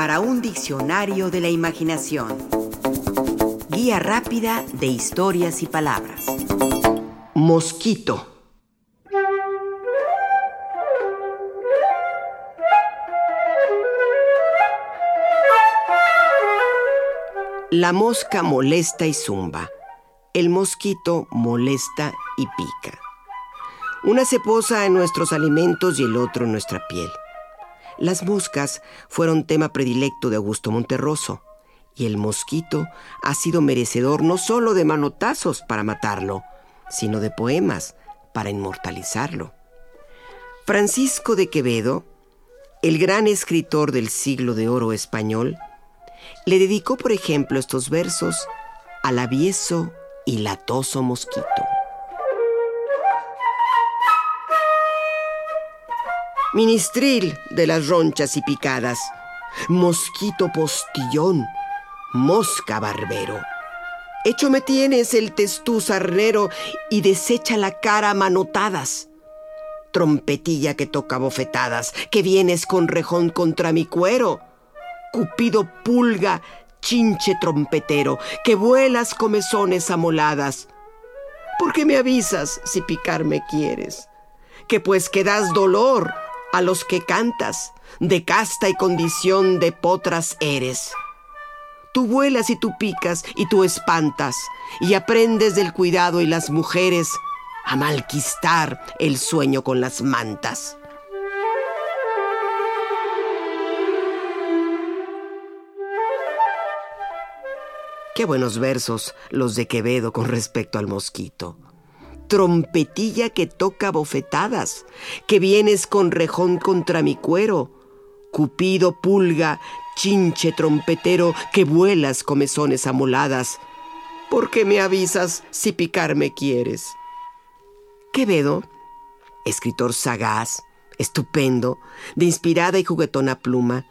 para un diccionario de la imaginación. Guía rápida de historias y palabras. Mosquito. La mosca molesta y zumba. El mosquito molesta y pica. Una se posa en nuestros alimentos y el otro en nuestra piel. Las moscas fueron tema predilecto de Augusto Monterroso, y el mosquito ha sido merecedor no solo de manotazos para matarlo, sino de poemas para inmortalizarlo. Francisco de Quevedo, el gran escritor del siglo de oro español, le dedicó, por ejemplo, estos versos al avieso y latoso mosquito. Ministril de las ronchas y picadas, mosquito postillón, mosca barbero. Hecho me tienes el testuz arnero y desecha la cara manotadas. Trompetilla que toca bofetadas, que vienes con rejón contra mi cuero Cupido pulga, chinche trompetero, que vuelas comezones amoladas. ¿Por qué me avisas si picarme quieres? Que pues que das dolor a los que cantas, de casta y condición de potras eres. Tú vuelas y tú picas y tú espantas, y aprendes del cuidado y las mujeres a malquistar el sueño con las mantas. Qué buenos versos los de Quevedo con respecto al mosquito. Trompetilla que toca bofetadas, que vienes con rejón contra mi cuero. Cupido pulga, chinche trompetero, que vuelas comezones amoladas. ¿Por qué me avisas si picarme quieres? Quevedo, escritor sagaz, estupendo, de inspirada y juguetona pluma,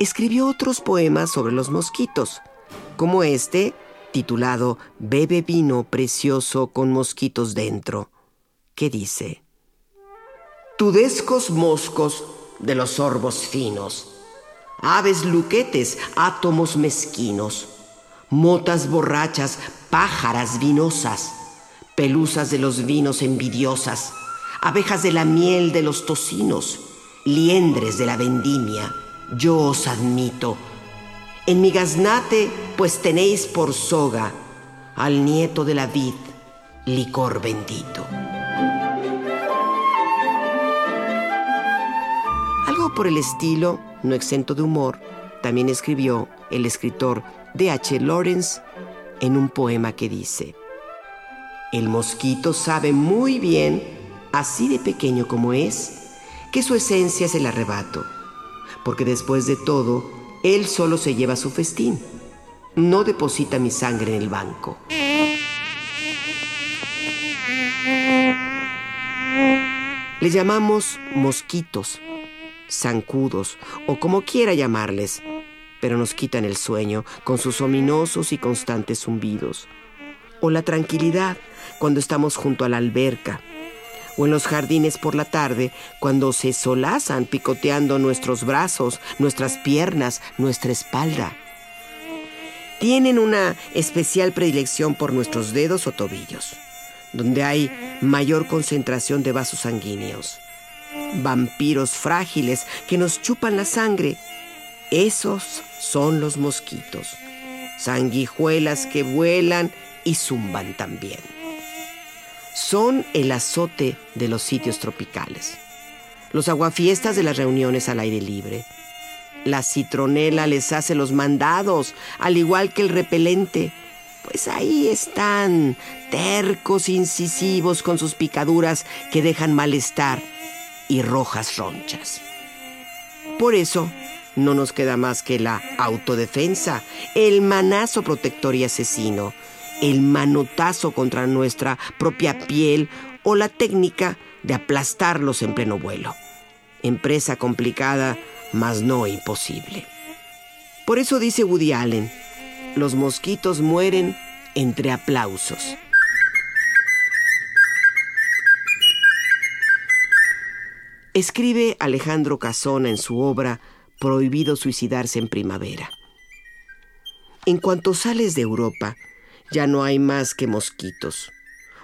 escribió otros poemas sobre los mosquitos como este, titulado Bebe vino precioso con mosquitos dentro, que dice, Tudescos moscos de los sorbos finos, aves luquetes, átomos mezquinos, motas borrachas, pájaras vinosas, pelusas de los vinos envidiosas, abejas de la miel de los tocinos, liendres de la vendimia, yo os admito, en mi gaznate pues tenéis por soga al nieto de la vid, licor bendito. Algo por el estilo, no exento de humor, también escribió el escritor D. H. Lawrence en un poema que dice, El mosquito sabe muy bien, así de pequeño como es, que su esencia es el arrebato, porque después de todo, él solo se lleva su festín. No deposita mi sangre en el banco. Le llamamos mosquitos, zancudos o como quiera llamarles, pero nos quitan el sueño con sus ominosos y constantes zumbidos. O la tranquilidad cuando estamos junto a la alberca o en los jardines por la tarde, cuando se solazan picoteando nuestros brazos, nuestras piernas, nuestra espalda. Tienen una especial predilección por nuestros dedos o tobillos, donde hay mayor concentración de vasos sanguíneos. Vampiros frágiles que nos chupan la sangre. Esos son los mosquitos. Sanguijuelas que vuelan y zumban también son el azote de los sitios tropicales, los aguafiestas de las reuniones al aire libre. La citronela les hace los mandados, al igual que el repelente, pues ahí están, tercos, incisivos, con sus picaduras que dejan malestar y rojas ronchas. Por eso, no nos queda más que la autodefensa, el manazo protector y asesino, el manotazo contra nuestra propia piel o la técnica de aplastarlos en pleno vuelo. Empresa complicada, mas no imposible. Por eso dice Woody Allen, los mosquitos mueren entre aplausos. Escribe Alejandro Casona en su obra prohibido suicidarse en primavera. En cuanto sales de Europa, ya no hay más que mosquitos.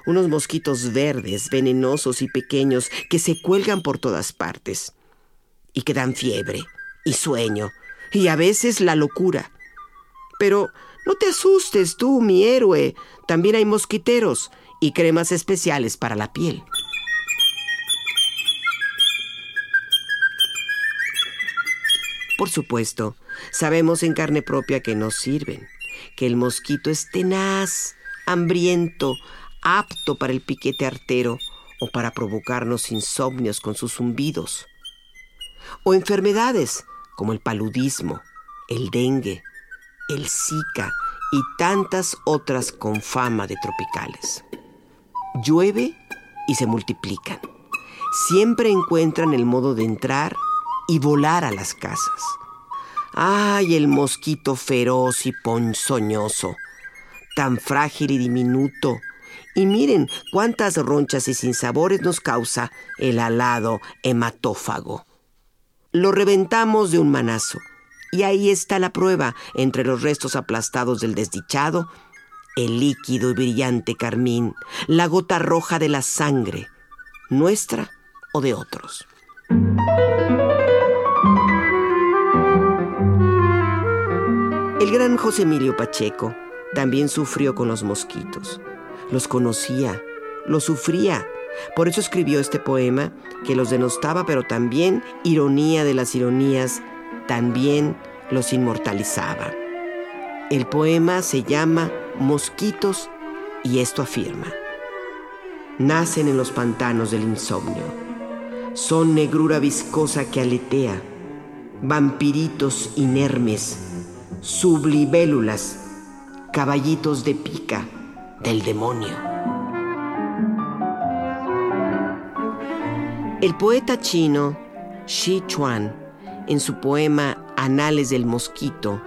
Unos mosquitos verdes, venenosos y pequeños que se cuelgan por todas partes y que dan fiebre y sueño y a veces la locura. Pero no te asustes tú, mi héroe. También hay mosquiteros y cremas especiales para la piel. Por supuesto, sabemos en carne propia que no sirven, que el mosquito es tenaz, hambriento, apto para el piquete artero o para provocarnos insomnios con sus zumbidos. O enfermedades como el paludismo, el dengue, el Zika y tantas otras con fama de tropicales. Llueve y se multiplican. Siempre encuentran el modo de entrar y volar a las casas. ¡Ay, el mosquito feroz y ponzoñoso! Tan frágil y diminuto. Y miren cuántas ronchas y sinsabores nos causa el alado hematófago. Lo reventamos de un manazo. Y ahí está la prueba entre los restos aplastados del desdichado, el líquido y brillante carmín, la gota roja de la sangre, nuestra o de otros. El gran José Emilio Pacheco también sufrió con los mosquitos. Los conocía, los sufría. Por eso escribió este poema que los denostaba, pero también, ironía de las ironías, también los inmortalizaba. El poema se llama Mosquitos y esto afirma. Nacen en los pantanos del insomnio. Son negrura viscosa que aletea, vampiritos inermes sublibélulas, caballitos de pica del demonio. El poeta chino Xi Chuan, en su poema Anales del Mosquito,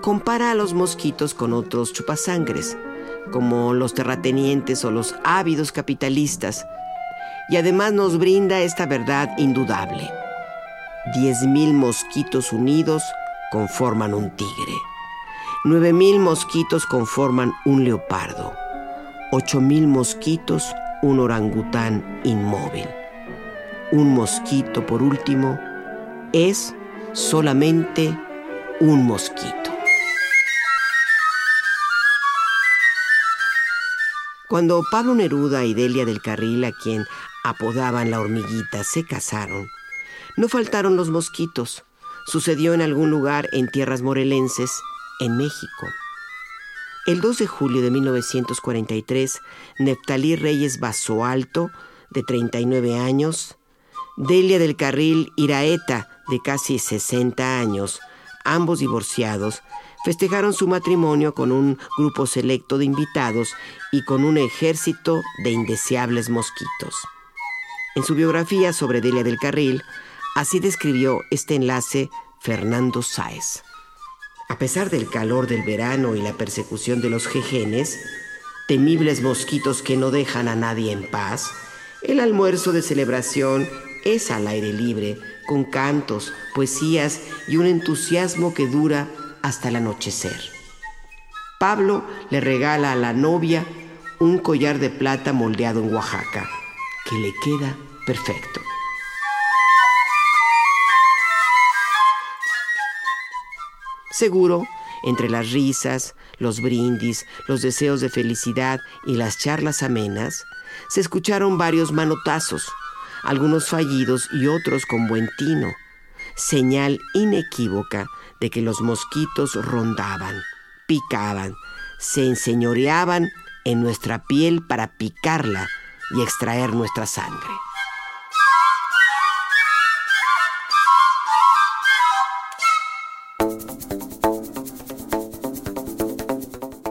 compara a los mosquitos con otros chupasangres, como los terratenientes o los ávidos capitalistas, y además nos brinda esta verdad indudable. Diez mil mosquitos unidos conforman un tigre. Nueve mil mosquitos conforman un leopardo. Ocho mil mosquitos un orangután inmóvil. Un mosquito, por último, es solamente un mosquito. Cuando Pablo Neruda y Delia del Carril, a quien apodaban la hormiguita, se casaron, no faltaron los mosquitos, sucedió en algún lugar en tierras morelenses, en México. El 2 de julio de 1943, Neftalí Reyes Basoalto, de 39 años, Delia del Carril Iraeta, de casi 60 años, ambos divorciados, festejaron su matrimonio con un grupo selecto de invitados y con un ejército de indeseables mosquitos. En su biografía sobre Delia del Carril, Así describió este enlace Fernando Sáez. A pesar del calor del verano y la persecución de los jejenes, temibles mosquitos que no dejan a nadie en paz, el almuerzo de celebración es al aire libre, con cantos, poesías y un entusiasmo que dura hasta el anochecer. Pablo le regala a la novia un collar de plata moldeado en Oaxaca, que le queda perfecto. Seguro, entre las risas, los brindis, los deseos de felicidad y las charlas amenas, se escucharon varios manotazos, algunos fallidos y otros con buen tino, señal inequívoca de que los mosquitos rondaban, picaban, se enseñoreaban en nuestra piel para picarla y extraer nuestra sangre.